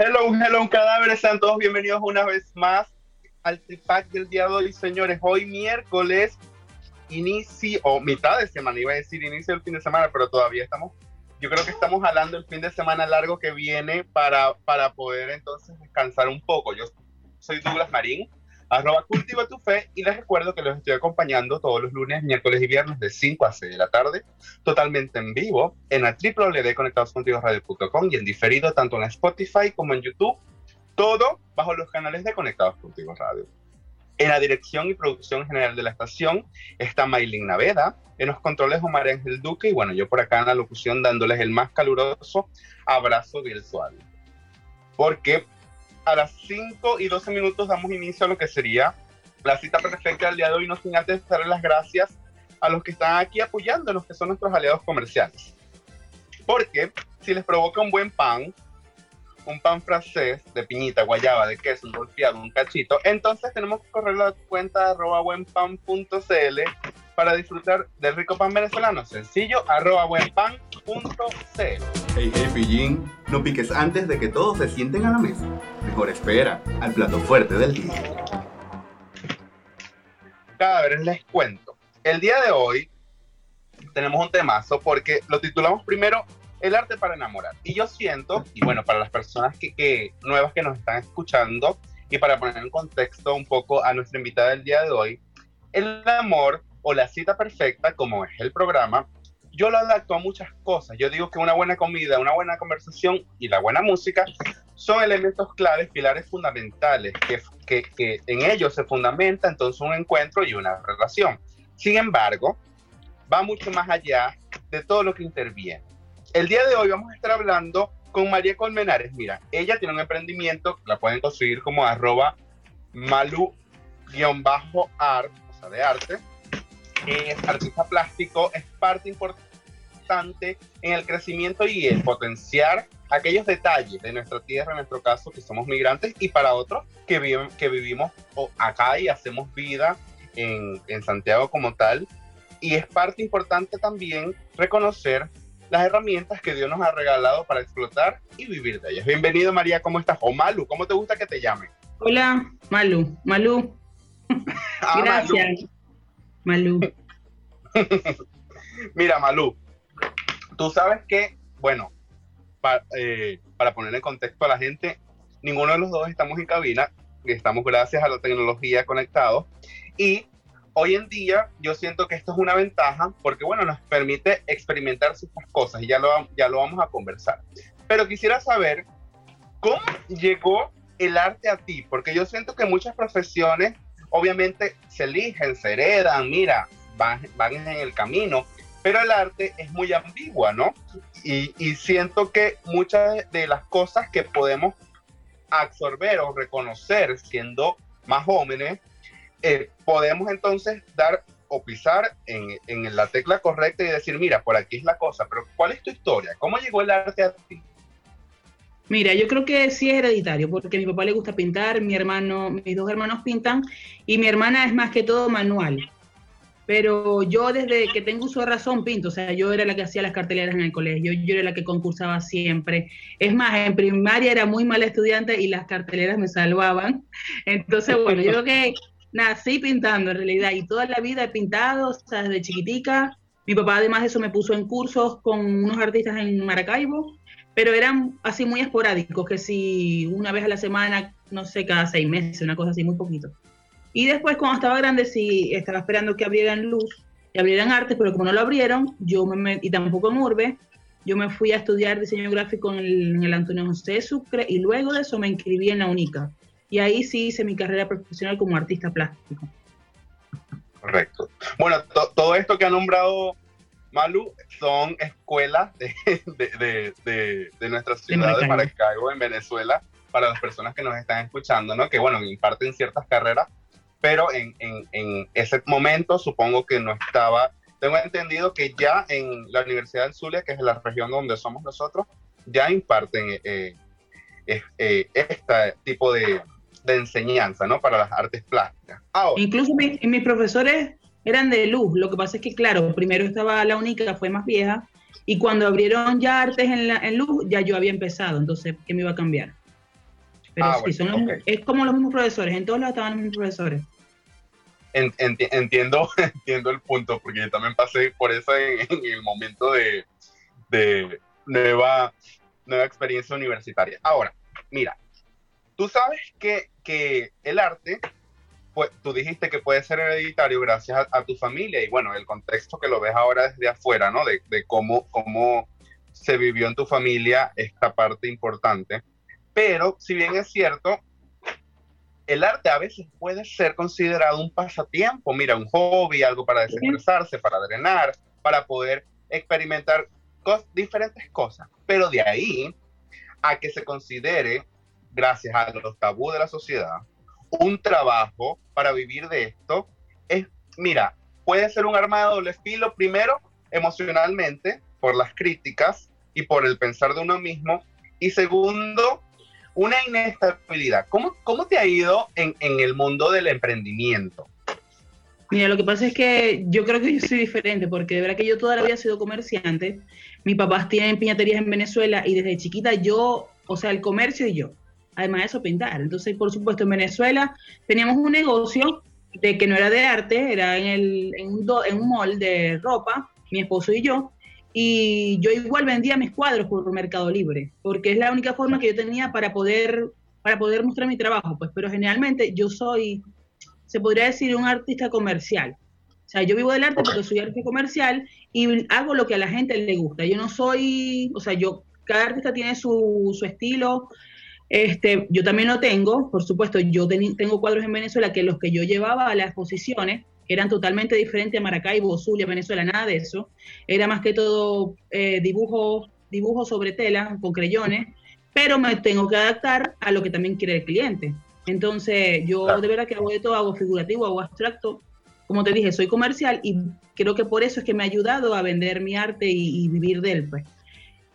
Hello, hello, cadáveres, sean todos bienvenidos una vez más al Tripac del día de hoy, señores. Hoy miércoles, inicio, o mitad de semana, iba a decir inicio del fin de semana, pero todavía estamos, yo creo que estamos jalando el fin de semana largo que viene para, para poder entonces descansar un poco. Yo soy Douglas Marín, arroba cultiva tu fe y les recuerdo que los estoy acompañando todos los lunes, miércoles y viernes de 5 a 6 de la tarde, totalmente en vivo en la www.conectadoscontigoradio.com y en diferido tanto en Spotify como en YouTube, todo bajo los canales de Conectados Contigo Radio. En la dirección y producción general de la estación está Maylin Naveda, en los controles Omar Ángel Duque y bueno, yo por acá en la locución dándoles el más caluroso abrazo virtual. Porque a las 5 y 12 minutos damos inicio a lo que sería la cita perfecta del día de hoy, no sin antes darle las gracias a los que están aquí apoyando, los que son nuestros aliados comerciales. Porque si les provoca un buen pan, un pan francés de piñita, guayaba, de queso, un golpeado, un cachito, entonces tenemos que correr la cuenta arroba buenpan.cl para disfrutar del rico pan venezolano. Sencillo, arroba buenpan.cl. Hey, hey, pillín, no piques antes de que todos se sienten a la mesa. Mejor espera al plato fuerte del día. Cadáveres, les cuento. El día de hoy tenemos un temazo porque lo titulamos primero El arte para enamorar. Y yo siento, y bueno, para las personas que, que nuevas que nos están escuchando, y para poner en contexto un poco a nuestra invitada del día de hoy, el amor o la cita perfecta, como es el programa, yo lo adapto a muchas cosas. Yo digo que una buena comida, una buena conversación y la buena música son elementos claves, pilares fundamentales, que, que, que en ellos se fundamenta entonces un encuentro y una relación. Sin embargo, va mucho más allá de todo lo que interviene. El día de hoy vamos a estar hablando con María Colmenares. Mira, ella tiene un emprendimiento, la pueden conseguir como arroba malu-art, o sea, de arte, es artista plástico, es parte importante en el crecimiento y el potenciar aquellos detalles de nuestra tierra, en nuestro caso, que somos migrantes, y para otros que, viven, que vivimos acá y hacemos vida en, en Santiago como tal. Y es parte importante también reconocer las herramientas que Dios nos ha regalado para explotar y vivir de ellas. Bienvenido María, ¿cómo estás? O Malu, ¿cómo te gusta que te llame? Hola, Malu, Malu. Ah, Gracias. Malú. Mira, Malú, tú sabes que, bueno, eh, para poner en contexto a la gente, ninguno de los dos estamos en cabina, estamos gracias a la tecnología conectados y hoy en día yo siento que esto es una ventaja porque, bueno, nos permite experimentar ciertas cosas y ya lo, ya lo vamos a conversar. Pero quisiera saber cómo llegó el arte a ti, porque yo siento que muchas profesiones obviamente se eligen, se heredan, mira, van, van en el camino, pero el arte es muy ambigua, ¿no? Y, y, siento que muchas de las cosas que podemos absorber o reconocer siendo más jóvenes, eh, podemos entonces dar o pisar en, en, la tecla correcta y decir, mira, por aquí es la cosa, pero ¿cuál es tu historia? ¿Cómo llegó el arte a ti? Mira, yo creo que sí es hereditario, porque a mi papá le gusta pintar, mi hermano, mis dos hermanos pintan, y mi hermana es más que todo manual. Pero yo desde que tengo uso de razón pinto, o sea, yo era la que hacía las carteleras en el colegio, yo era la que concursaba siempre. Es más, en primaria era muy mala estudiante y las carteleras me salvaban. Entonces, bueno, yo creo que nací pintando en realidad y toda la vida he pintado, o sea, desde chiquitica. Mi papá además de eso me puso en cursos con unos artistas en Maracaibo pero eran así muy esporádicos, que si una vez a la semana, no sé, cada seis meses, una cosa así, muy poquito. Y después, cuando estaba grande, sí estaba esperando que abrieran luz, que abrieran artes, pero como no lo abrieron, yo me y tampoco en Urbe, yo me fui a estudiar diseño gráfico en el, en el Antonio José Sucre y luego de eso me inscribí en la UNICA. Y ahí sí hice mi carrera profesional como artista plástico. Correcto. Bueno, todo esto que ha nombrado Malu, son escuelas de, de, de, de nuestra ciudad de Maracaibo, en Venezuela, para las personas que nos están escuchando, ¿no? Que, bueno, imparten ciertas carreras, pero en, en, en ese momento supongo que no estaba tengo entendido que ya en la Universidad del Zulia, que es la región donde somos nosotros, ya imparten eh, eh, este tipo de, de, enseñanza, ¿no? Para las artes plásticas. Incluso mis profesores eran de luz. Lo que pasa es que, claro, primero estaba la única, fue más vieja, y cuando abrieron ya artes en, la, en luz, ya yo había empezado. Entonces, ¿qué me iba a cambiar? Pero ah, sí, son es como los mismos profesores, en todos lados estaban los mismos profesores entiendo, entiendo el punto, porque yo también pasé por eso en, el momento de, de, nueva, nueva experiencia universitaria. Ahora, mira, tú sabes que, que el arte, tú dijiste que puede ser hereditario gracias a, tu familia y bueno, el contexto que lo ves ahora desde afuera, ¿no? De, de cómo, cómo se vivió en tu familia esta parte importante. Pero si bien es cierto, el arte a veces puede ser considerado un pasatiempo, mira, un hobby, algo para desestresarse, para drenar, para poder experimentar diferentes cosas. Pero de ahí a que se considere, gracias a los tabús de la sociedad, un trabajo para vivir de esto, es, mira, puede ser un arma de doble filo, primero, emocionalmente, por las críticas y por el pensar de uno mismo, y segundo, una inestabilidad. ¿Cómo, cómo te ha ido en, en el mundo del emprendimiento? Mira, lo que pasa es que yo creo que yo soy diferente, porque de verdad que yo toda la vida he sido comerciante. Mis papás tienen piñaterías en Venezuela y desde chiquita yo, o sea, el comercio y yo. Además de eso, pintar. Entonces, por supuesto, en Venezuela teníamos un negocio de que no era de arte, era en, el, en, un, en un mall de ropa, mi esposo y yo. Y yo igual vendía mis cuadros por Mercado Libre, porque es la única forma que yo tenía para poder, para poder mostrar mi trabajo. Pues, pero generalmente yo soy, se podría decir, un artista comercial. O sea, yo vivo del arte porque soy artista comercial y hago lo que a la gente le gusta. Yo no soy, o sea, yo, cada artista tiene su, su estilo. Este, yo también lo tengo, por supuesto, yo tengo cuadros en Venezuela que los que yo llevaba a las exposiciones eran totalmente diferentes a Maracaibo, Zulia, Venezuela, nada de eso. Era más que todo eh, dibujo, dibujo sobre tela con creyones, pero me tengo que adaptar a lo que también quiere el cliente. Entonces, yo de verdad que hago de todo, hago figurativo, hago abstracto. Como te dije, soy comercial y creo que por eso es que me ha ayudado a vender mi arte y, vivir de él, pues.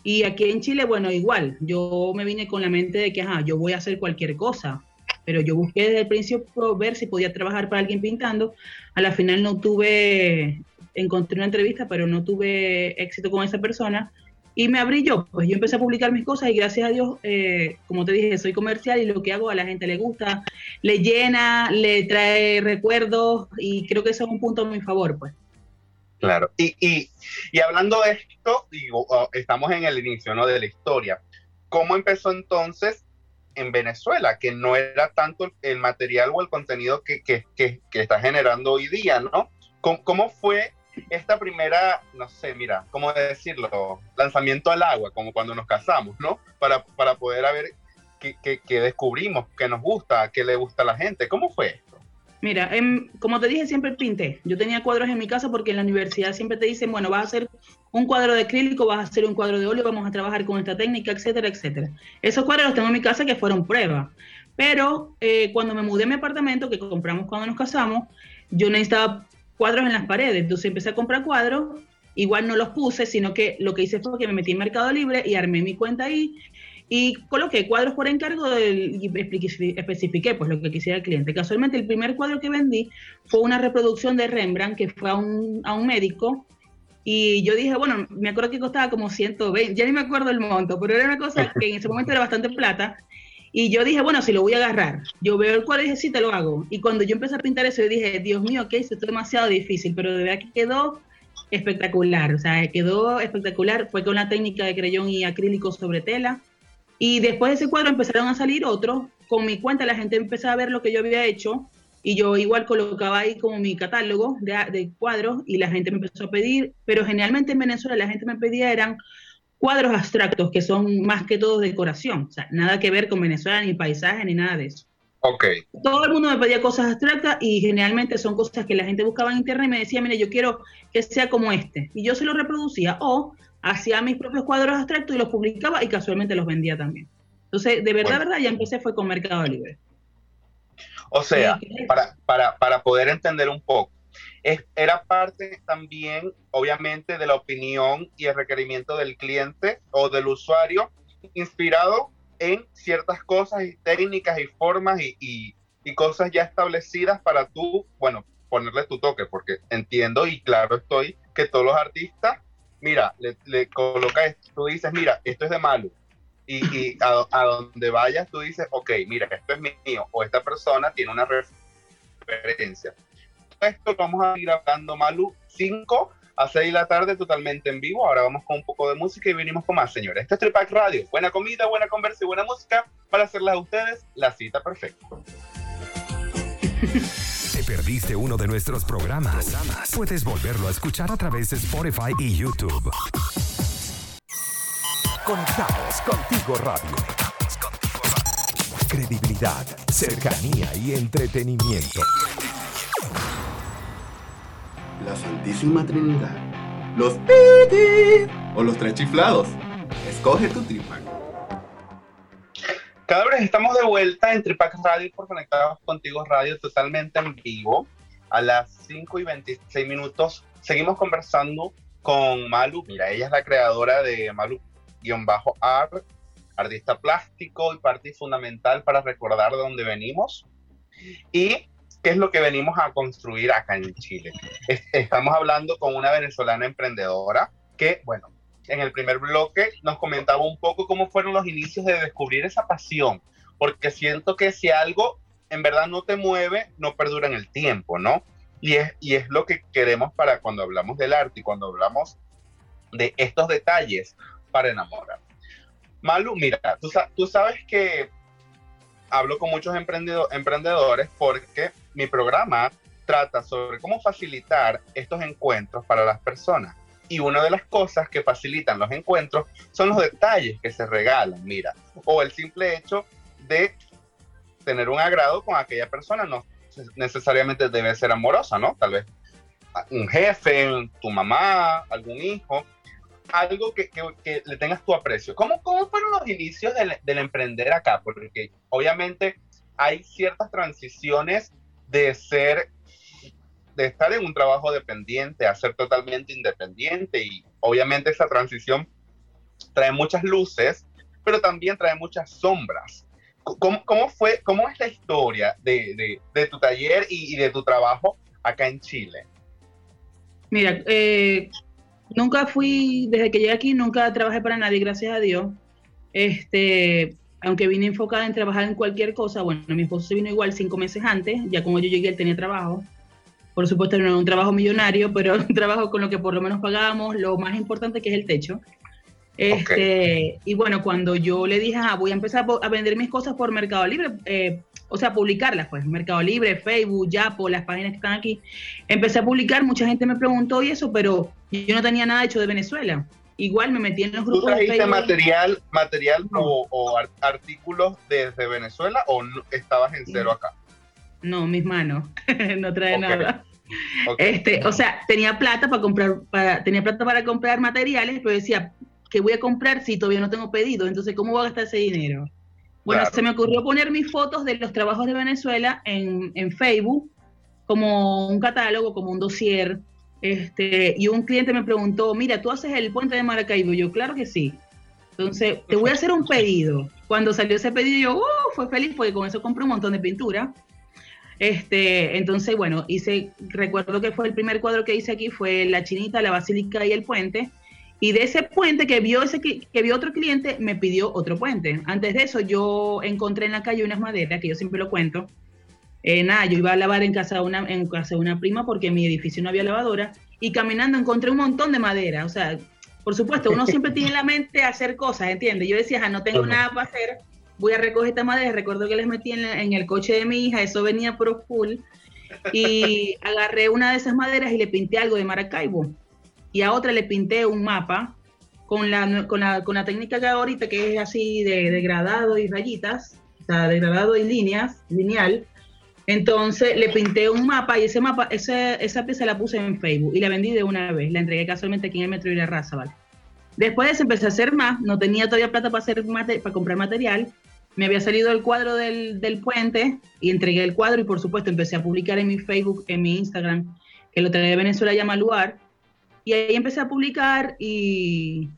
Y aquí en Chile, bueno, igual, yo me vine con la mente de que, ajá, yo voy a hacer cualquier cosa pero yo busqué desde el principio ver si podía trabajar para alguien pintando. A la final no tuve, encontré una entrevista, pero no tuve éxito con esa persona y me abrí yo. Pues yo empecé a publicar mis cosas y gracias a Dios, eh, como te dije, soy comercial y lo que hago a la gente le gusta, le llena, le trae recuerdos y creo que eso es un punto a mi favor, pues. Claro, y, y, y hablando de esto, digo, oh, estamos en el inicio ¿no? de la historia. ¿Cómo empezó entonces en Venezuela, que no era tanto el material o el contenido que, que, que, está generando hoy día, ¿no? ¿Cómo, fue esta primera, no sé, mira, ¿cómo decirlo? Lanzamiento al agua, como cuando nos casamos, ¿no? Para, para poder ver qué, qué, descubrimos, qué nos gusta, qué le gusta a la gente. ¿Cómo fue? Mira, em, como te dije, siempre pinté. Yo tenía cuadros en mi casa porque en la universidad siempre te dicen, bueno, vas a hacer un cuadro de acrílico, vas a hacer un cuadro de óleo, vamos a trabajar con esta técnica, etcétera, etcétera. Esos cuadros los tengo en mi casa que fueron pruebas. Pero eh, cuando me mudé a mi apartamento, que compramos cuando nos casamos, yo necesitaba cuadros en las paredes. Entonces empecé a comprar cuadros, igual no los puse, sino que lo que hice fue que me metí en Mercado Libre y armé mi cuenta ahí y coloqué cuadros por encargo y especifiqué pues lo que quisiera el cliente. Casualmente el primer cuadro que vendí fue una reproducción de Rembrandt que fue a un, a un médico y yo dije, bueno, me acuerdo que costaba como 120, ya ni me acuerdo el monto, pero era una cosa que en ese momento era bastante plata. Y yo dije, bueno, si lo voy a agarrar. Yo veo el cuadro y dije, sí, te lo hago. Y cuando yo empecé a pintar eso, yo dije, Dios mío, ¿qué hice? Esto es demasiado difícil, pero de verdad que quedó espectacular. O sea, quedó espectacular. Fue con la técnica de creyón y acrílico sobre tela. Y después de ese cuadro empezaron a salir otros. Con mi cuenta la gente empezó a ver lo que yo había hecho y yo igual colocaba ahí como mi catálogo de, de, cuadros y la gente me empezó a pedir, pero generalmente en Venezuela la gente me pedía eran cuadros abstractos que son más que todo decoración, o sea, nada que ver con Venezuela ni paisaje ni nada de eso. Ok. Todo el mundo me pedía cosas abstractas y generalmente son cosas que la gente buscaba en internet y me decía, mire, yo quiero que sea como este. Y yo se lo reproducía o hacía mis propios cuadros abstractos y los publicaba y casualmente los vendía también. Entonces, de verdad, verdad, ya empecé fue con Mercado Libre. O sea, para, para, para poder entender un poco, es, era parte también, obviamente, de la opinión y el requerimiento del cliente o del usuario, inspirado en ciertas cosas y técnicas y formas y, cosas ya establecidas para tú, bueno, ponerle tu toque, porque entiendo y claro estoy que todos los artistas, mira, le, le coloca esto, tú dices, mira, esto es de malo. Y, a, a, donde vayas tú dices, ok, mira, esto es mío, o esta persona tiene una referencia. Esto vamos a ir hablando, Malu, 5 a 6 de la tarde totalmente en vivo. Ahora vamos con un poco de música y venimos con más, señores. Este es Tripac Radio. Buena comida, buena conversa y buena música para hacerles a ustedes la cita perfecta. ¿Te perdiste uno de nuestros programas? Puedes volverlo a escuchar a través de Spotify y YouTube. Conectados contigo radio. Credibilidad, cercanía y entretenimiento la Santísima Trinidad, los pitis o los tres chiflados. Escoge tu tripac. Cada vez estamos de vuelta en Tripac Radio por Conectados Contigo Radio totalmente en vivo. A las 5 y 26 minutos seguimos conversando con Malu. Mira, ella es la creadora de Malu-Art, artista plástico y parte fundamental para recordar de dónde venimos. Y ¿Qué es lo que venimos a construir acá en Chile? estamos hablando con una venezolana emprendedora que, bueno, en el primer bloque nos comentaba un poco cómo fueron los inicios de descubrir esa pasión, porque siento que si algo en verdad no te mueve, no perdura en el tiempo, ¿no? Y es, y es lo que queremos para cuando hablamos del arte y cuando hablamos de estos detalles para enamorar. Malu, mira, tú, tú sabes que hablo con muchos emprendedores porque mi programa trata sobre cómo facilitar estos encuentros para las personas. Y una de las cosas que facilitan los encuentros son los detalles que se regalan, mira, o el simple hecho de tener un agrado con aquella persona, no necesariamente debe ser amorosa, ¿no? Tal vez un jefe, tu mamá, algún hijo, algo que, le tengas tu aprecio. ¿Cómo, cómo fueron los inicios del, del emprender acá? Porque obviamente hay ciertas transiciones de ser, de estar en un trabajo dependiente a ser totalmente independiente y obviamente esa transición trae muchas luces, pero también trae muchas sombras. ¿Cómo, cómo fue, cómo es la historia de, de, tu taller y, de tu trabajo acá en Chile? Mira, eh, nunca fui, desde que llegué aquí, nunca trabajé para nadie, gracias a Dios. Este, aunque vine enfocada en trabajar en cualquier cosa, bueno, mi esposo se vino igual cinco meses antes, ya como yo llegué él tenía trabajo. Por supuesto no era un trabajo millonario, pero un trabajo con lo que por lo menos pagábamos lo más importante que es el techo. Este, Y bueno, cuando yo le dije, ah, voy a empezar a vender mis cosas por Mercado Libre, eh, o sea, publicarlas, pues, Mercado Libre, Facebook, Yapo, las páginas que están aquí, empecé a publicar, mucha gente me preguntó y eso, pero yo no tenía nada hecho de Venezuela. Igual me metí en los grupos. ¿Tú trajiste material, material o, artículos desde Venezuela o estabas en cero acá? No, mis manos, no trae nada. Este, o sea, tenía plata para comprar, para, tenía plata para comprar materiales, pero decía, ¿qué voy a comprar si todavía no tengo pedido? Entonces, ¿cómo voy a gastar ese dinero? Bueno, se me ocurrió poner mis fotos de los trabajos de Venezuela en, en Facebook como un catálogo, como un dossier este, y un cliente me preguntó, mira, ¿tú haces el puente de Maracaibo? Yo, claro que sí. Entonces, te voy a hacer un pedido. Cuando salió ese pedido, yo, uh, fue feliz porque con eso compré un montón de pintura. Este, entonces, bueno, hice, recuerdo que fue el primer cuadro que hice aquí, fue la chinita, la basílica y el puente. Y de ese puente que vio ese que vio otro cliente, me pidió otro puente. Antes de eso, yo encontré en la calle unas maderas, que yo siempre lo cuento, eh, nada, yo iba a lavar en casa, de una, en casa de una prima porque en mi edificio no había lavadora y caminando encontré un montón de madera. O sea, por supuesto, uno siempre tiene en la mente hacer cosas, ¿entiendes? Yo decía, no tengo nada para hacer, voy a recoger esta madera. Recuerdo que les metí en, el coche de mi hija, eso venía pro full. Y agarré una de esas maderas y le pinté algo de Maracaibo. Y a otra le pinté un mapa con la, con la, con la técnica que ahorita, que es así de degradado y rayitas o sea, degradado en líneas, lineal. Entonces le pinté un mapa y ese mapa, esa pieza la puse en Facebook y la vendí de una vez. La entregué casualmente aquí en el Metro y la Raza, ¿vale? Después empecé a hacer más, no tenía todavía plata para, hacer para comprar material. Me había salido el cuadro del, del, puente y entregué el cuadro y por supuesto empecé a publicar en mi Facebook, en mi Instagram, que lo trae de Venezuela llama Luar. Y ahí empecé a publicar y,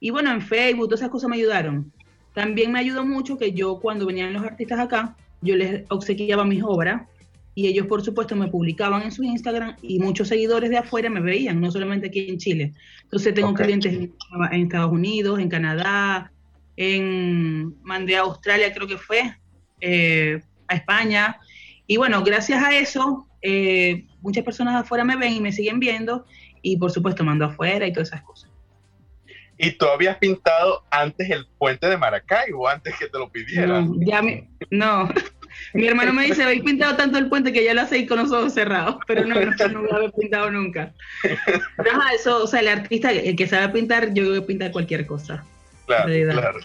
y bueno, en Facebook, todas esas cosas me ayudaron. También me ayudó mucho que yo cuando venían los artistas acá, yo les obsequiaba mis obras y ellos por supuesto me publicaban en su Instagram y muchos seguidores de afuera me veían, no solamente aquí en Chile. Entonces tengo clientes en, Estados Unidos, en Canadá, en mandé a Australia creo que fue, eh, a España. Y bueno, gracias a eso, eh, muchas personas afuera me ven y me siguen viendo y por supuesto mando afuera y todas esas cosas. ¿Y tú habías pintado antes el puente de Maracaibo, antes que te lo pidieran? No, ya me, no. Mi hermano me dice, habéis pintado tanto el puente que ya lo hacéis con los ojos cerrados, pero no, no, no lo había pintado nunca. Pero eso, o sea, el artista, el que sabe pintar, yo voy a pintar cualquier cosa. Claro, claro.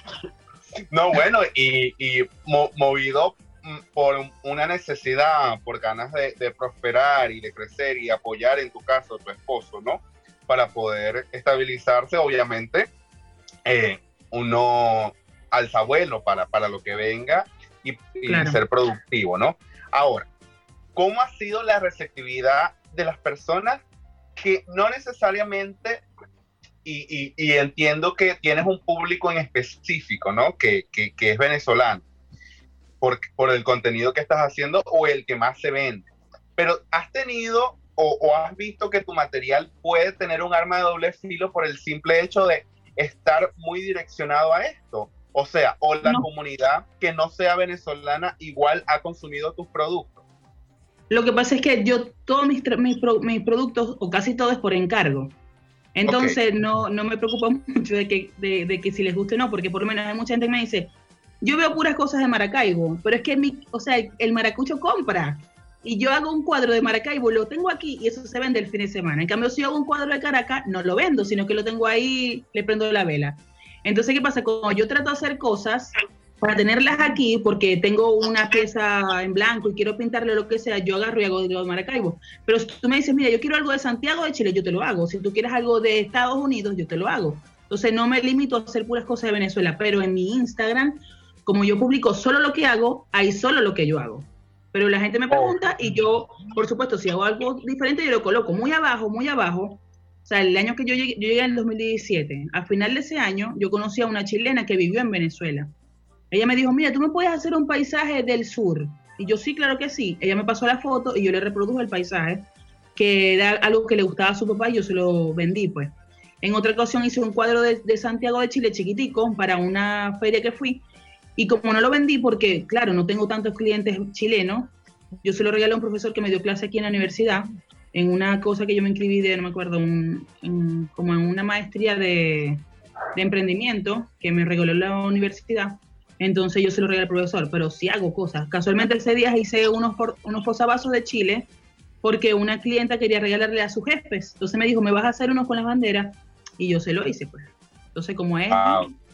No, bueno, y, y movido mm, por una necesidad, por ganas de, de, prosperar y de crecer y apoyar en tu caso a tu esposo, ¿no? Para poder estabilizarse, obviamente, eh, uno alza vuelo para, para lo que venga y, ser productivo, ¿no? Ahora, ¿cómo ha sido la receptividad de las personas que no necesariamente, y, entiendo que tienes un público en específico, ¿no? Que, es venezolano, por, por el contenido que estás haciendo o el que más se vende. Pero has tenido o, o, has visto que tu material puede tener un arma de doble filo por el simple hecho de estar muy direccionado a esto. O sea, o la comunidad que no sea venezolana igual ha consumido tus productos. Lo que pasa es que yo todos mis, mis, productos, o casi todo es por encargo. Entonces no, no me preocupa mucho de que, de, que si les guste o no, porque por lo menos hay mucha gente que me dice, yo veo puras cosas de Maracaibo, pero es que mi, o sea, el maracucho compra. Y yo hago un cuadro de Maracaibo, lo tengo aquí y eso se vende el fin de semana. En cambio, si hago un cuadro de Caracas, no lo vendo, sino que lo tengo ahí, le prendo la vela. Entonces, ¿qué pasa? Como yo trato de hacer cosas para tenerlas aquí, porque tengo una pieza en blanco y quiero pintarle lo que sea, yo agarro y hago de Maracaibo. Pero si tú me dices, mira, yo quiero algo de Santiago de Chile, yo te lo hago. Si tú quieres algo de Estados Unidos, yo te lo hago. Entonces, no me limito a hacer puras cosas de Venezuela, pero en mi Instagram, como yo publico solo lo que hago, hay solo lo que yo hago. Pero la gente me pregunta y yo, por supuesto, si hago algo diferente, yo lo coloco muy abajo, muy abajo, o sea, el año que yo llegué, yo llegué en el 2017, a final de ese año, yo conocí a una chilena que vivió en Venezuela. Ella me dijo, mira, tú me puedes hacer un paisaje del sur. Y yo sí, claro que sí. Ella me pasó la foto y yo le reproduje el paisaje, que era algo que le gustaba a su papá y yo se lo vendí, pues. En otra ocasión hice un cuadro de, de Santiago de Chile chiquitico para una feria que fui. Y como no lo vendí porque, claro, no tengo tantos clientes chilenos, yo se lo regalé a un profesor que me dio clase aquí en la universidad, en una cosa que yo me inscribí de, no me acuerdo, como en una maestría de, emprendimiento que me regaló la universidad. Entonces yo se lo regalé al profesor, pero sí hago cosas. Casualmente ese día hice unos, unos posavasos de Chile porque una clienta quería regalarle a sus jefes. Entonces me dijo, ¿me vas a hacer unos con las banderas? Y yo se lo hice, pues. Entonces, como es,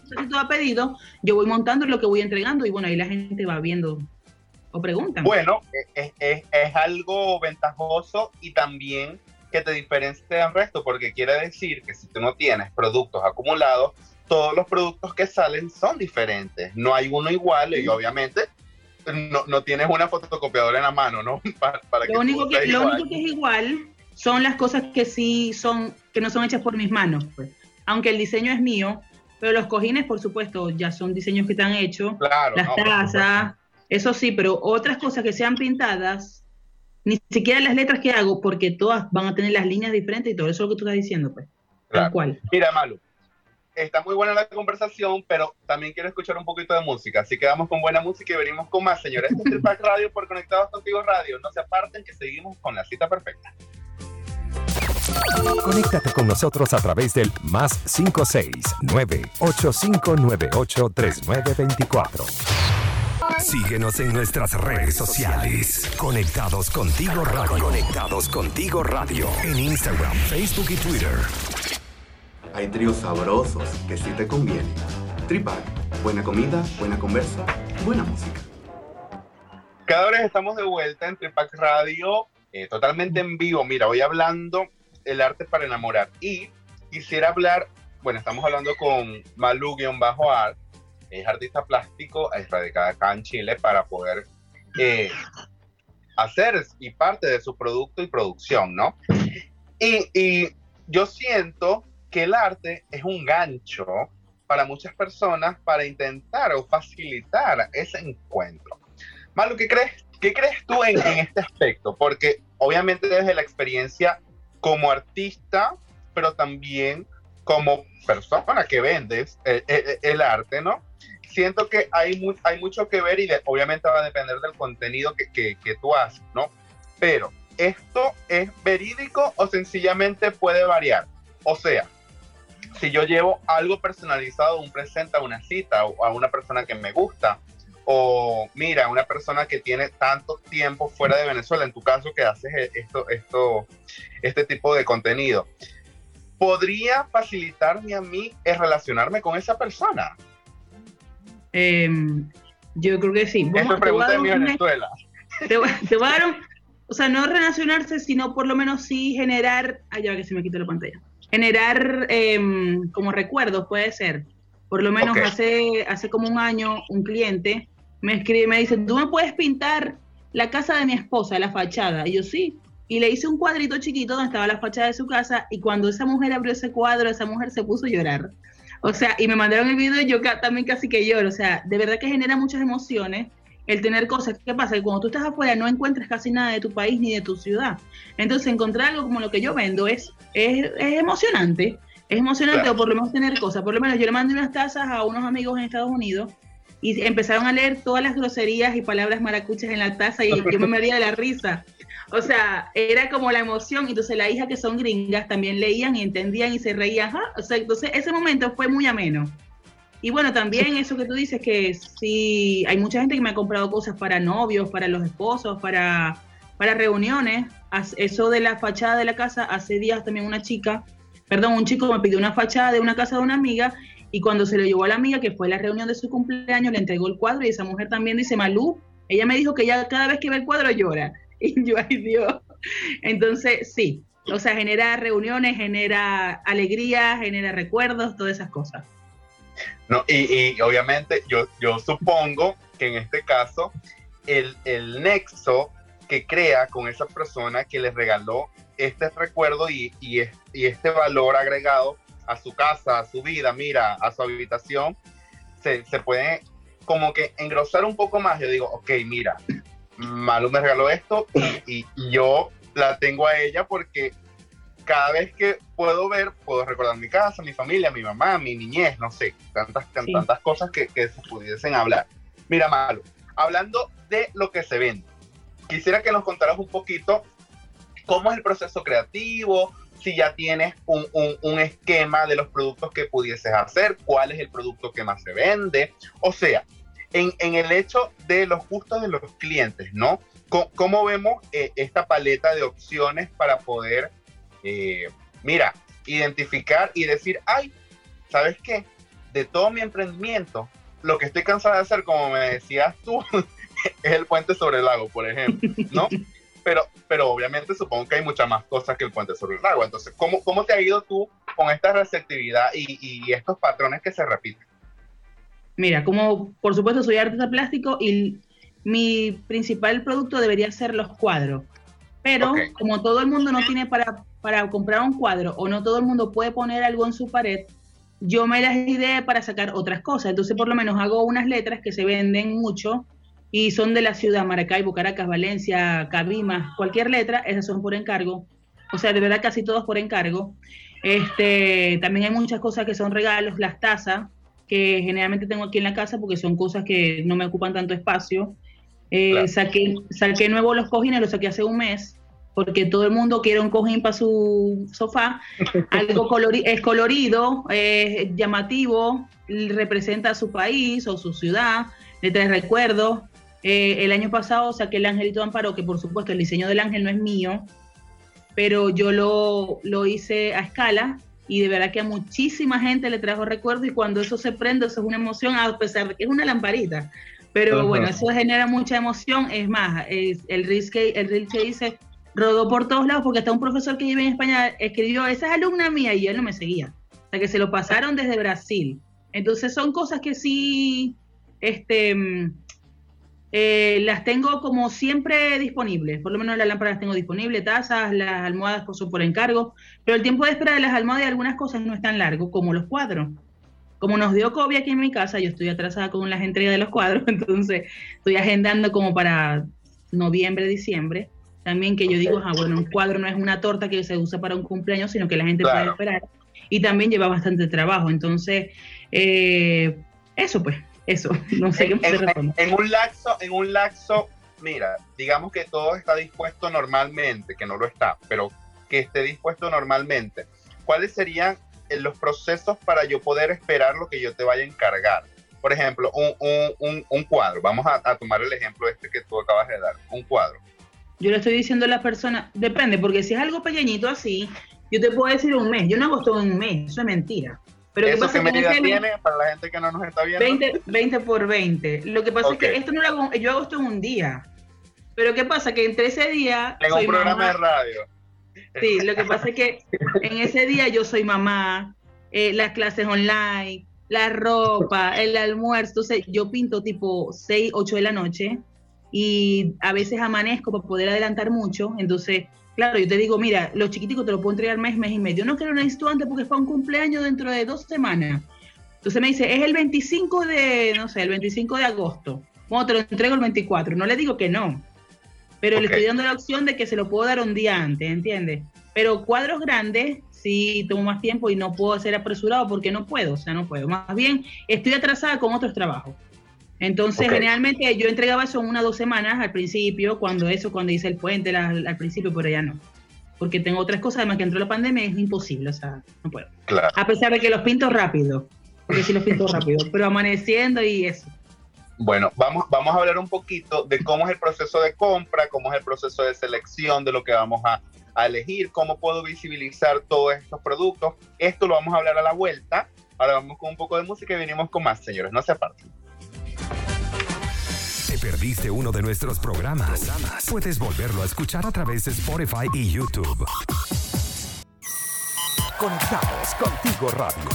si todo ha pedido, yo voy montando lo que voy entregando y bueno, ahí la gente va viendo o preguntan. Bueno, es, es, es, algo ventajoso y también que te diferencia del resto, porque quiere decir que si tú no tienes productos acumulados, todos los productos que salen son diferentes. No hay uno igual y obviamente no, no tienes una fotocopiadora en la mano, ¿no? Para, lo, único que, lo único que es igual son las cosas que sí son, que no son hechas por mis manos, pues. Aunque el diseño es mío, pero los cojines, por supuesto, ya son diseños que están hechos. Claro, las tazas, eso sí, pero otras cosas que sean pintadas, ni siquiera las letras que hago, porque todas van a tener las líneas diferentes y todo eso es lo que tú estás diciendo, pues. Tal cual. Mira, Malu, está muy buena la conversación, pero también quiero escuchar un poquito de música. Así que vamos con buena música y venimos con más, señores. Este es Tripac Radio por Conectados Contigo Radio. No se aparten que seguimos con la cita perfecta. Conéctate con nosotros a través del más 569 8598 3924. Síguenos en nuestras redes sociales. Conectados contigo radio. Conectados contigo radio. En Instagram, Facebook y Twitter. Hay tríos sabrosos que sí te convienen. Tripac, Buena comida, buena conversa, buena música. Cada vez estamos de vuelta en Tripac Radio, eh, totalmente en vivo. Mira, hoy hablando el arte para enamorar. Y quisiera hablar, bueno, estamos hablando con Malu-Art, es artista plástico, es radicada acá en Chile para poder eh, hacer y parte de su producto y producción, ¿no? Y, y yo siento que el arte es un gancho para muchas personas para intentar o facilitar ese encuentro. Malu, ¿qué crees, qué crees tú en, en este aspecto? Porque obviamente desde la experiencia como artista, pero también como persona que vendes el, el, el arte, ¿no? Siento que hay, hay mucho que ver y obviamente va a depender del contenido que, que, que tú haces, ¿no? Pero, ¿esto es verídico o sencillamente puede variar? O sea, si yo llevo algo personalizado, un presente a una cita o a una persona que me gusta, o mira, una persona que tiene tanto tiempo fuera de Venezuela, en tu caso que haces esto, esto, este tipo de contenido, ¿podría facilitarme a mí el relacionarme con esa persona? Eh, yo creo que sí. Esa pregunta de mi Venezuela. Te, te voy a dar un, o sea, no relacionarse, sino por lo menos sí generar, ah, ya que se me quitó la pantalla, generar eh, como recuerdos, puede ser. Por lo menos okay. hace, hace como un año un cliente me escribe, me dice, tú me puedes pintar la casa de mi esposa, la fachada. Y yo sí. Y le hice un cuadrito chiquito donde estaba la fachada de su casa y cuando esa mujer abrió ese cuadro, esa mujer se puso a llorar. O sea, y me mandaron el video y yo también casi que lloro. O sea, de verdad que genera muchas emociones el tener cosas. ¿Qué pasa? Que cuando tú estás afuera no encuentras casi nada de tu país ni de tu ciudad. Entonces, encontrar algo como lo que yo vendo es, es, es emocionante. Es emocionante, claro. o por lo menos tener cosas. Por lo menos yo le mandé unas tazas a unos amigos en Estados Unidos y empezaron a leer todas las groserías y palabras maracuchas en la taza y yo me moría de la risa. O sea, era como la emoción. Entonces, la hija que son gringas también leían y entendían y se reían. O sea, entonces, ese momento fue muy ameno. Y bueno, también eso que tú dices, que sí, hay mucha gente que me ha comprado cosas para novios, para los esposos, para, para reuniones. Eso de la fachada de la casa, hace días también una chica, perdón, un chico me pidió una fachada de una casa de una amiga y cuando se lo llevó a la amiga, que fue la reunión de su cumpleaños, le entregó el cuadro y esa mujer también dice, Malú, ella me dijo que ella cada vez que ve el cuadro llora. Y yo, ay Dios. Entonces, sí, o sea, genera reuniones, genera alegría, genera recuerdos, todas esas cosas. No, y, y, obviamente yo, yo supongo que en este caso el, el, nexo que crea con esa persona que le regaló este recuerdo y, y, y, este valor agregado a su casa, a su vida, mira, a su habitación, se, se puede como que engrosar un poco más. Yo digo, ok, mira, Malu me regaló esto y yo la tengo a ella porque cada vez que puedo ver, puedo recordar mi casa, mi familia, mi mamá, mi niñez, no sé, tantas, sí. tantas cosas que, que, se pudiesen hablar. Mira, Malu, hablando de lo que se vende, quisiera que nos contaras un poquito cómo es el proceso creativo, si ya tienes un, un, un esquema de los productos que pudieses hacer, cuál es el producto que más se vende, o sea, en, en el hecho de los gustos de los clientes, ¿no? ¿Cómo, cómo vemos eh, esta paleta de opciones para poder eh, mira, identificar y decir, ay, ¿sabes qué? De todo mi emprendimiento, lo que estoy cansado de hacer, como me decías tú, es el puente sobre el lago, por ejemplo, ¿no? Pero, pero obviamente supongo que hay muchas más cosas que el puente sobre el lago. Entonces, ¿cómo, cómo te ha ido tú con esta receptividad y, y estos patrones que se repiten? Mira, como por supuesto soy artista plástico y mi principal producto debería ser los cuadros. Pero okay. como todo el mundo no tiene para, para comprar un cuadro o no todo el mundo puede poner algo en su pared, yo me las ideé para sacar otras cosas. Entonces por lo menos hago unas letras que se venden mucho y son de la ciudad, Maracaibo, Caracas, Valencia, Cabimas, cualquier letra, esas son por encargo. O sea, de verdad casi todos por encargo. Este, también hay muchas cosas que son regalos, las tazas, que generalmente tengo aquí en la casa porque son cosas que no me ocupan tanto espacio. Eh, claro. saqué, saqué nuevo los cojines, los saqué hace un mes, porque todo el mundo quiere un cojín para su sofá. Algo colori es colorido, es llamativo, representa a su país o su ciudad, le trae recuerdos. Eh, el año pasado saqué el Angelito de Amparo, que por supuesto el diseño del ángel no es mío, pero yo lo, lo hice a escala y de verdad que a muchísima gente le trajo recuerdos y cuando eso se prende, eso es una emoción, a pesar de que es una lamparita. Pero bueno, eso genera mucha emoción. Es más, es el reel que, el que dice rodó por todos lados porque hasta un profesor que vive en España escribió, esa es alumna mía y él no me seguía. O sea, que se lo pasaron desde Brasil. Entonces son cosas que sí, este, mm, eh, las tengo como siempre disponibles. Por lo menos las lámparas las tengo disponibles, tazas, las almohadas son por encargo. Pero el tiempo de espera de las almohadas y algunas cosas no es tan largo como los cuadros. Como nos dio COVID aquí en mi casa, yo estoy atrasada con las entregas de los cuadros, entonces estoy agendando como para noviembre, diciembre también que yo digo, ah, bueno, un cuadro no es una torta que se usa para un cumpleaños, sino que la gente puede esperar. Y también lleva bastante trabajo. Entonces, eh, eso pues, eso. No sé en, qué en, en, un laxo, en un laxo, mira, digamos que todo está dispuesto normalmente, que no lo está, pero que esté dispuesto normalmente. ¿Cuáles serían eh, los procesos para yo poder esperar lo que yo te vaya a encargar? Por ejemplo, un, un, un, cuadro. Vamos a, a tomar el ejemplo este que tú acabas de dar. Un cuadro yo le estoy diciendo a la persona, depende, porque si es algo pequeñito así, yo te puedo decir un mes. Yo no hago todo en un mes, eso es mentira. Pero ¿Eso qué, medida tiene para la gente que no nos está viendo? 20, 20 por 20. Lo que pasa es que esto no lo hago, yo hago esto en un día. Pero ¿qué pasa? Que entre ese día... En un programa de radio. Sí, lo que pasa es que en ese día yo soy mamá, eh, las clases online, la ropa, el almuerzo. Entonces yo pinto tipo 6, 8 de la noche y a veces amanezco para poder adelantar mucho, entonces, claro, yo te digo, mira, los chiquiticos te lo puedo entregar mes, mes y medio, no quiero una necesito antes porque es para un cumpleaños dentro de dos semanas. Entonces me dice, es el 25 de, no sé, el 25 de agosto. Bueno, te lo entrego el 24. No le digo que no, pero le estoy dando la opción de que se lo puedo dar un día antes, ¿entiendes? Pero cuadros grandes, sí tomo más tiempo y no puedo ser apresurado porque no puedo, o sea, no puedo. Más bien, estoy atrasada con otros trabajos. Entonces, generalmente yo entregaba eso una o dos semanas al principio, cuando eso, cuando hice el puente al, principio, pero ya no. Porque tengo otras cosas, además que entró la pandemia, es imposible, o sea, no puedo. A pesar de que los pinto rápido, porque sí los pinto rápido, pero amaneciendo y eso. Bueno, vamos, vamos a hablar un poquito de cómo es el proceso de compra, cómo es el proceso de selección de lo que vamos a, a elegir, cómo puedo visibilizar todos estos productos. Esto lo vamos a hablar a la vuelta. Ahora vamos con un poco de música y venimos con más, señores. No se aparten perdiste uno de nuestros programas, puedes volverlo a escuchar a través de Spotify y YouTube. Conectados contigo radio.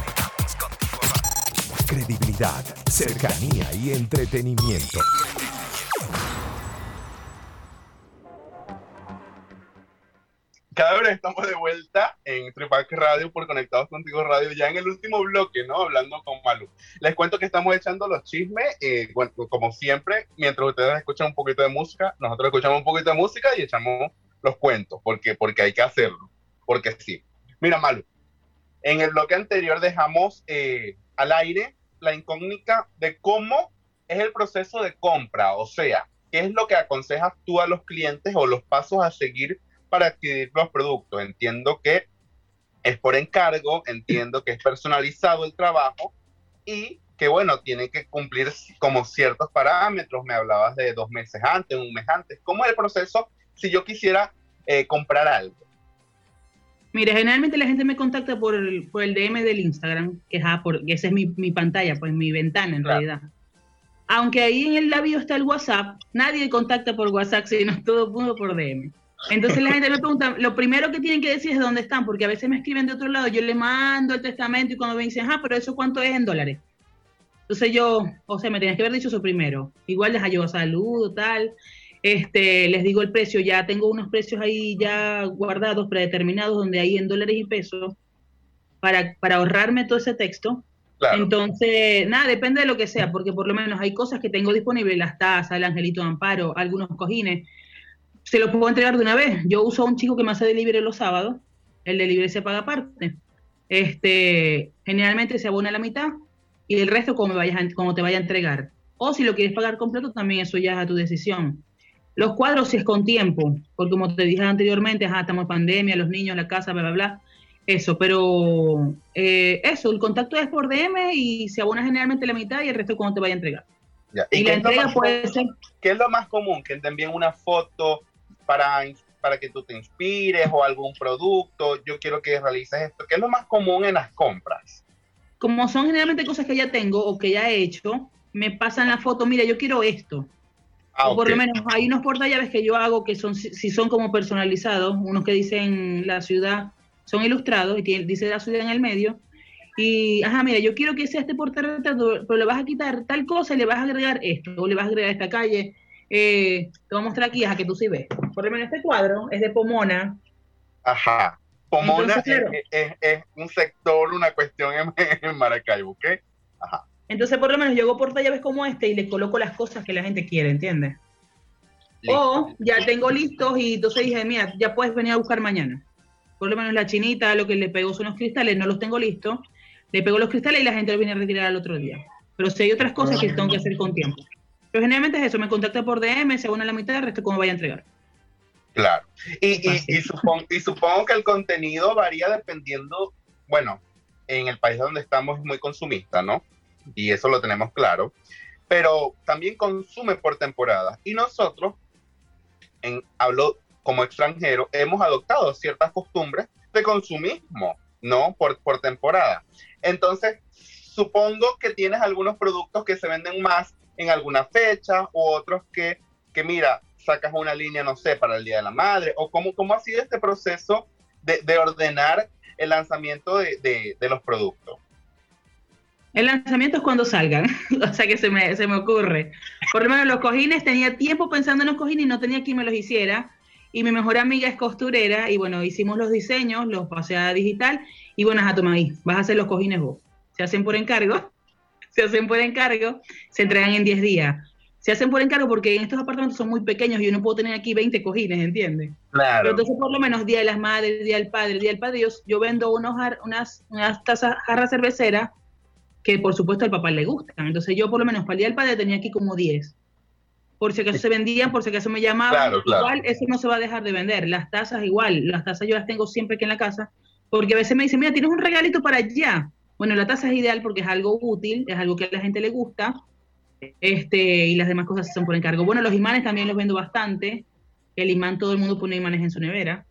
Credibilidad, cercanía y entretenimiento. Vez estamos de vuelta en Tripac Radio por Conectados Contigo Radio, ya en el último bloque, ¿no? Hablando con Malu. Les cuento que estamos echando los chismes, eh, bueno, como siempre, mientras ustedes escuchan un poquito de música, nosotros escuchamos un poquito de música y echamos los cuentos, porque, porque hay que hacerlo, porque sí. Mira, Malu, en el bloque anterior dejamos eh, al aire la incógnita de cómo es el proceso de compra, o sea, qué es lo que aconsejas tú a los clientes o los pasos a seguir para adquirir los productos. Entiendo que es por encargo, entiendo que es personalizado el trabajo y que bueno, tiene que cumplir como ciertos parámetros. Me hablabas de dos meses antes, un mes antes. ¿Cómo es el proceso si yo quisiera eh, comprar algo? Mira, generalmente la gente me contacta por el, por el DM del Instagram, que, es, ah, esa es mi, mi, pantalla, pues mi ventana en realidad. Aunque ahí en el labio está el WhatsApp, nadie contacta por WhatsApp, sino todo mundo por DM. Entonces la gente me pregunta, lo primero que tienen que decir es dónde están, porque a veces me escriben de otro lado, yo le mando el testamento y cuando me dicen, ah, pero eso cuánto es en dólares. Entonces yo, o sea, me tienes que haber dicho eso primero. Igual les ayudo saludo, tal. Este, les digo el precio, ya tengo unos precios ahí ya guardados, predeterminados, donde hay en dólares y pesos, para, para ahorrarme todo ese texto. Entonces, nada, depende de lo que sea, porque por lo menos hay cosas que tengo disponibles, las tazas, el angelito de amparo, algunos cojines, se lo puedo entregar de una vez. Yo uso a un chico que me hace delivery los sábados, el delivery se paga aparte. Este, generalmente se abona la mitad y el resto como, me vayas como te vaya a entregar. O si lo quieres pagar completo, también eso ya es a tu decisión. Los cuadros si es con tiempo, porque como te dije anteriormente, estamos en pandemia, los niños, la casa, bla, bla, bla. Eso, pero eh, eso, el contacto es por DM y se abona generalmente la mitad y el resto cuando te vaya a entregar. ¿Y, la entrega puede ser... ¿Qué es lo más común? Que te envíen una foto, para para que tú te inspires o algún producto, yo quiero que realices esto, ¿qué es lo más común en las compras? Como son generalmente cosas que ya tengo o que ya he hecho, me pasan la foto, mira, yo quiero esto. Ah, o por lo menos hay unos portallaves que yo hago que son, si son como personalizados, unos que dicen la ciudad, son ilustrados y dice la ciudad en el medio. Y, ajá, mira, yo quiero que sea este portarretrato, pero le vas a quitar tal cosa y le vas a agregar esto, o le vas a agregar esta calle. Eh, te voy a mostrar aquí, a que tú sí ves. Por lo menos este cuadro es de Pomona. Ajá. Pomona es, un sector, una cuestión en, en Maracaibo, ¿ok? Ajá. Entonces, por lo menos yo hago portallaves como este y le coloco las cosas que la gente quiere, ¿entiendes? O ya tengo listos y entonces dije, mira, ya puedes venir a buscar mañana. Por lo menos la chinita, lo que le pego son los cristales, no los tengo listos. Le pego los cristales y la gente lo viene a retirar al otro día. Pero si hay otras cosas que tengo que hacer con tiempo. Pero generalmente es eso, me contacta por DM, se a la mitad, el resto cómo vaya a entregar. Claro. Y, y, supongo, y supongo que el contenido varía dependiendo, bueno, en el país donde estamos es muy consumista, ¿no? y eso lo tenemos claro, pero también consume por temporada. Y nosotros, en, hablo como extranjero, hemos adoptado ciertas costumbres de consumismo, ¿no? Por, por temporada. Entonces, supongo que tienes algunos productos que se venden más en alguna fecha u otros que, que mira, sacas una línea, no sé, para el Día de la Madre, o cómo, cómo ha sido este proceso de, de ordenar el lanzamiento de, de, los productos. El lanzamiento es cuando salgan, o sea que se me, se me ocurre. Por lo menos los cojines, tenía tiempo pensando en los cojines y no tenía quien me los hiciera. Y mi mejor amiga es costurera y bueno, hicimos los diseños, los pasé digital y bueno, a tomar ahí, vas a hacer los cojines vos. Se hacen por encargo, se hacen por encargo, se entregan en 10 días. Se hacen por encargo porque en estos apartamentos son muy pequeños y yo no puedo tener aquí 20 cojines, ¿entiendes? Claro. Pero entonces por lo menos Día de las Madres, Día del Padre, Día del Padre, yo, yo vendo unos, unas, unas tazas, jarras cerveceras que por supuesto al papá le gustan. Entonces yo por lo menos para el día del padre tenía aquí como 10. Por si acaso se vendían, por si acaso me llamaban, igual eso no se va a dejar de vender. Las tazas igual, las tazas yo las tengo siempre aquí en la casa, porque a veces me dicen, mira, tienes un regalito para allá. Bueno, la taza es ideal porque es algo útil, es algo que a la gente le gusta, este, y las demás cosas son por encargo. Bueno, los imanes también los vendo bastante. El imán, todo el mundo pone imanes en su nevera.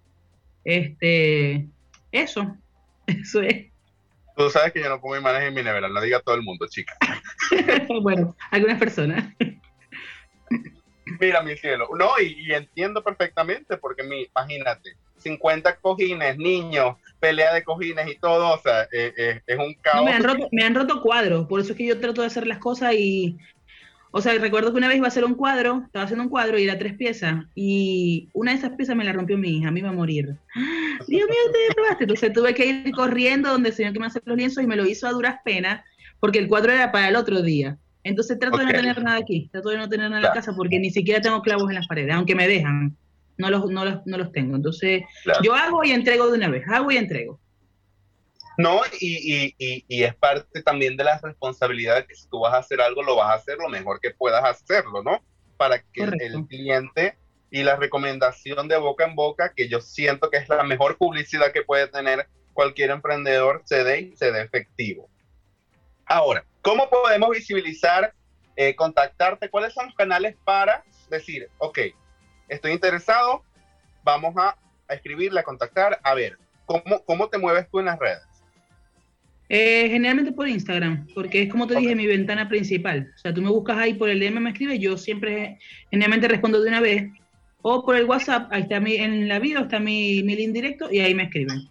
Este, eso, eso es. Tú sabes que yo no pongo imanes en mi nevera, no diga todo el mundo, chica. bueno, algunas personas. Mira, mi cielo. No, y, entiendo perfectamente, porque mi, imagínate, 50 cojines, niños, pelea de cojines y todo, o sea, eh, eh, es un caos. me, han roto, me han roto cuadros, por eso es que yo trato de hacer las cosas y o sea, recuerdo que una vez iba a hacer un cuadro, estaba haciendo un cuadro y era tres piezas, y una de esas piezas me la rompió mi hija, me iba a morir. Dios mío, te probaste. Entonces tuve que ir corriendo donde el señor que me hace los lienzos y me lo hizo a duras penas, porque el cuadro era para el otro día. Entonces trato de no tener nada aquí, trato de no tener nada en la casa, porque ni siquiera tengo clavos en las paredes, aunque me dejan, no los, no los, no los tengo. Entonces yo hago y entrego de una vez, hago y entrego. No, y, y, y, es parte también de la responsabilidad que si tú vas a hacer algo, lo vas a hacer lo mejor que puedas hacerlo, ¿no? Para que el cliente y la recomendación de boca en boca, que yo siento que es la mejor publicidad que puede tener cualquier emprendedor, se dé y se dé efectivo. Ahora, ¿cómo podemos visibilizar, eh, contactarte? ¿Cuáles son los canales para decir, ok, estoy interesado, vamos a, a escribirle, a contactar, a ver, ¿cómo, ¿cómo te mueves tú en las redes? Eh, generalmente por Instagram, porque es como te dije, mi ventana principal. O sea, tú me buscas ahí por el DM, me escribes, yo siempre generalmente respondo de una vez. O por el WhatsApp, ahí está mi, en la video está mi, mi link directo y ahí me escriben.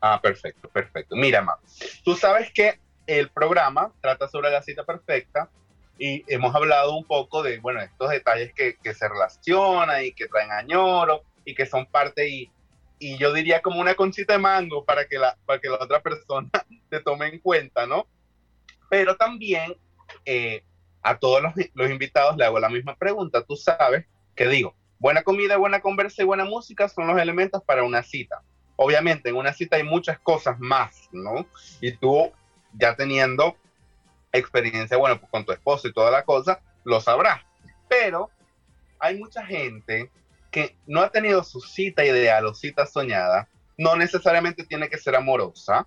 Ah, perfecto, perfecto. Mira, Ma, tú sabes que el programa trata sobre la cita perfecta y hemos hablado un poco de, bueno, estos detalles que, que se relacionan y que traen añoro y que son parte y y yo diría como una conchita de mango para que la, para que la otra persona te tome en cuenta, ¿no? Pero también eh, a todos los, los, invitados le hago la misma pregunta. Tú sabes que digo, buena comida, buena conversa y buena música son los elementos para una cita. Obviamente en una cita hay muchas cosas más, ¿no? Y tú ya teniendo experiencia, bueno, pues con tu esposo y toda la cosa, lo sabrás. Pero hay mucha gente que no ha tenido su cita ideal o cita soñada, no necesariamente tiene que ser amorosa,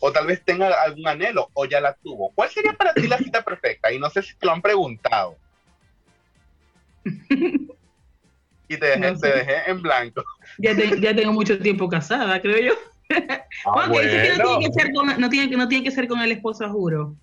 o tal vez tenga algún anhelo o ya la tuvo. ¿Cuál sería para ti la cita perfecta? Y no sé si te lo han preguntado. y te dejé, te dejé en blanco. Ya, ya tengo mucho tiempo casada, creo yo. Ah, no, tiene que ser con, no, tiene, no tiene que ser con el esposo, juro.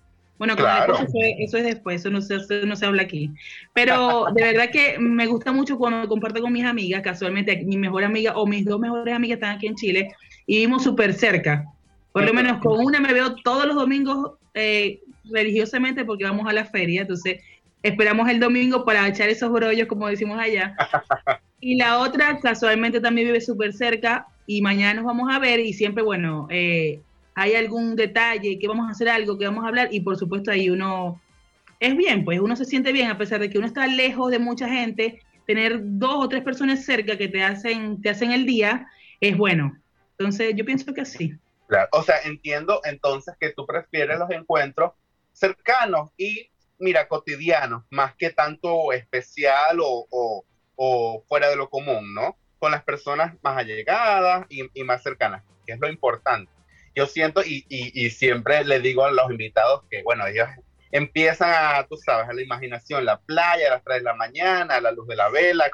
Bueno, esposo eso es, después, eso no, se, no se habla aquí. Pero de verdad que me gusta mucho cuando comparto con mis amigas, casualmente mi mejor amiga o mis dos mejores amigas están aquí en Chile y vivimos súper cerca. Por lo menos con una me veo todos los domingos eh, religiosamente porque vamos a la feria, entonces esperamos el domingo para echar esos brollos, como decimos allá. Y la otra casualmente también vive súper cerca y mañana nos vamos a ver y siempre, bueno, eh, hay algún detalle, que vamos a hacer algo, que vamos a hablar y por supuesto ahí uno es bien, pues uno se siente bien a pesar de que uno está lejos de mucha gente, tener dos o tres personas cerca que te hacen, te hacen el día es bueno. Entonces yo pienso que sí. Claro, o sea, entiendo entonces que tú prefieres los encuentros cercanos y, mira, cotidianos, más que tanto especial o, fuera de lo común, ¿no? Con las personas más allegadas y, y más cercanas, que es lo importante. Yo siento y, y, y, siempre le digo a los invitados que, bueno, ellos empiezan a, tú sabes, a la imaginación, la playa a las 3 de la mañana, a la luz de la vela.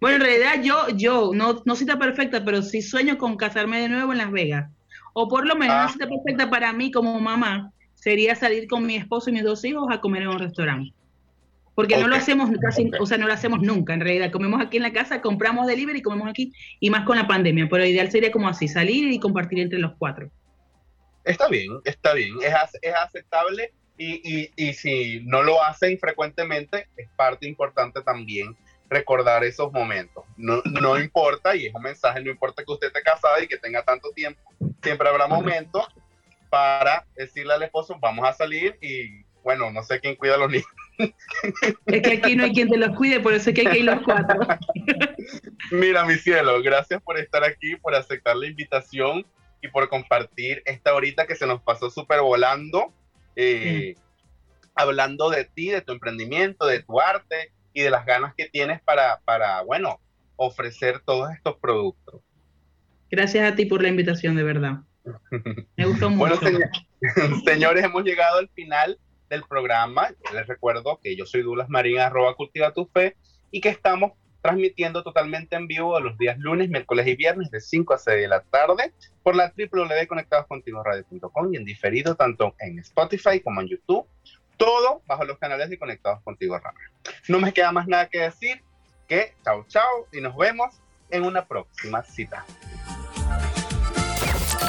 Bueno, en realidad yo, yo, no, no cita perfecta, pero sí sueño con casarme de nuevo en Las Vegas. O por lo menos, una ah. cita perfecta para mí como mamá sería salir con mi esposo y mis dos hijos a comer en un restaurante. Porque no lo hacemos casi, o sea, no lo hacemos nunca en realidad. Comemos aquí en la casa, compramos delivery y comemos aquí, y más con la pandemia. Pero lo ideal sería como así, salir y compartir entre los cuatro. Está bien, está bien, es, es aceptable y, y, y si no lo hacen frecuentemente, es parte importante también recordar esos momentos. No, no importa, y es un mensaje, no importa que usted esté casada y que tenga tanto tiempo, siempre habrá momentos para decirle al esposo, vamos a salir y bueno, no sé quién cuida a los niños. Es que aquí no hay quien te los cuide, por eso es que hay que ir los cuatro. Mira, mi cielo, gracias por estar aquí, por aceptar la invitación y por compartir esta horita que se nos pasó súper volando, eh, hablando de ti, de tu emprendimiento, de tu arte y de las ganas que tienes para, para bueno, ofrecer todos estos productos. Gracias a ti por la invitación, de verdad. Me gustó mucho. Bueno, señores, hemos llegado al final del programa. Les recuerdo que yo soy Douglas Marín, arroba cultiva tu fe, y que estamos transmitiendo totalmente en vivo los días lunes, miércoles y viernes de 5 a 6 de la tarde por la www.conectadoscontigoradio.com y en diferido tanto en Spotify como en YouTube, todo bajo los canales de Conectados Contigo Radio. No me queda más nada que decir que chao chao y nos vemos en una próxima cita.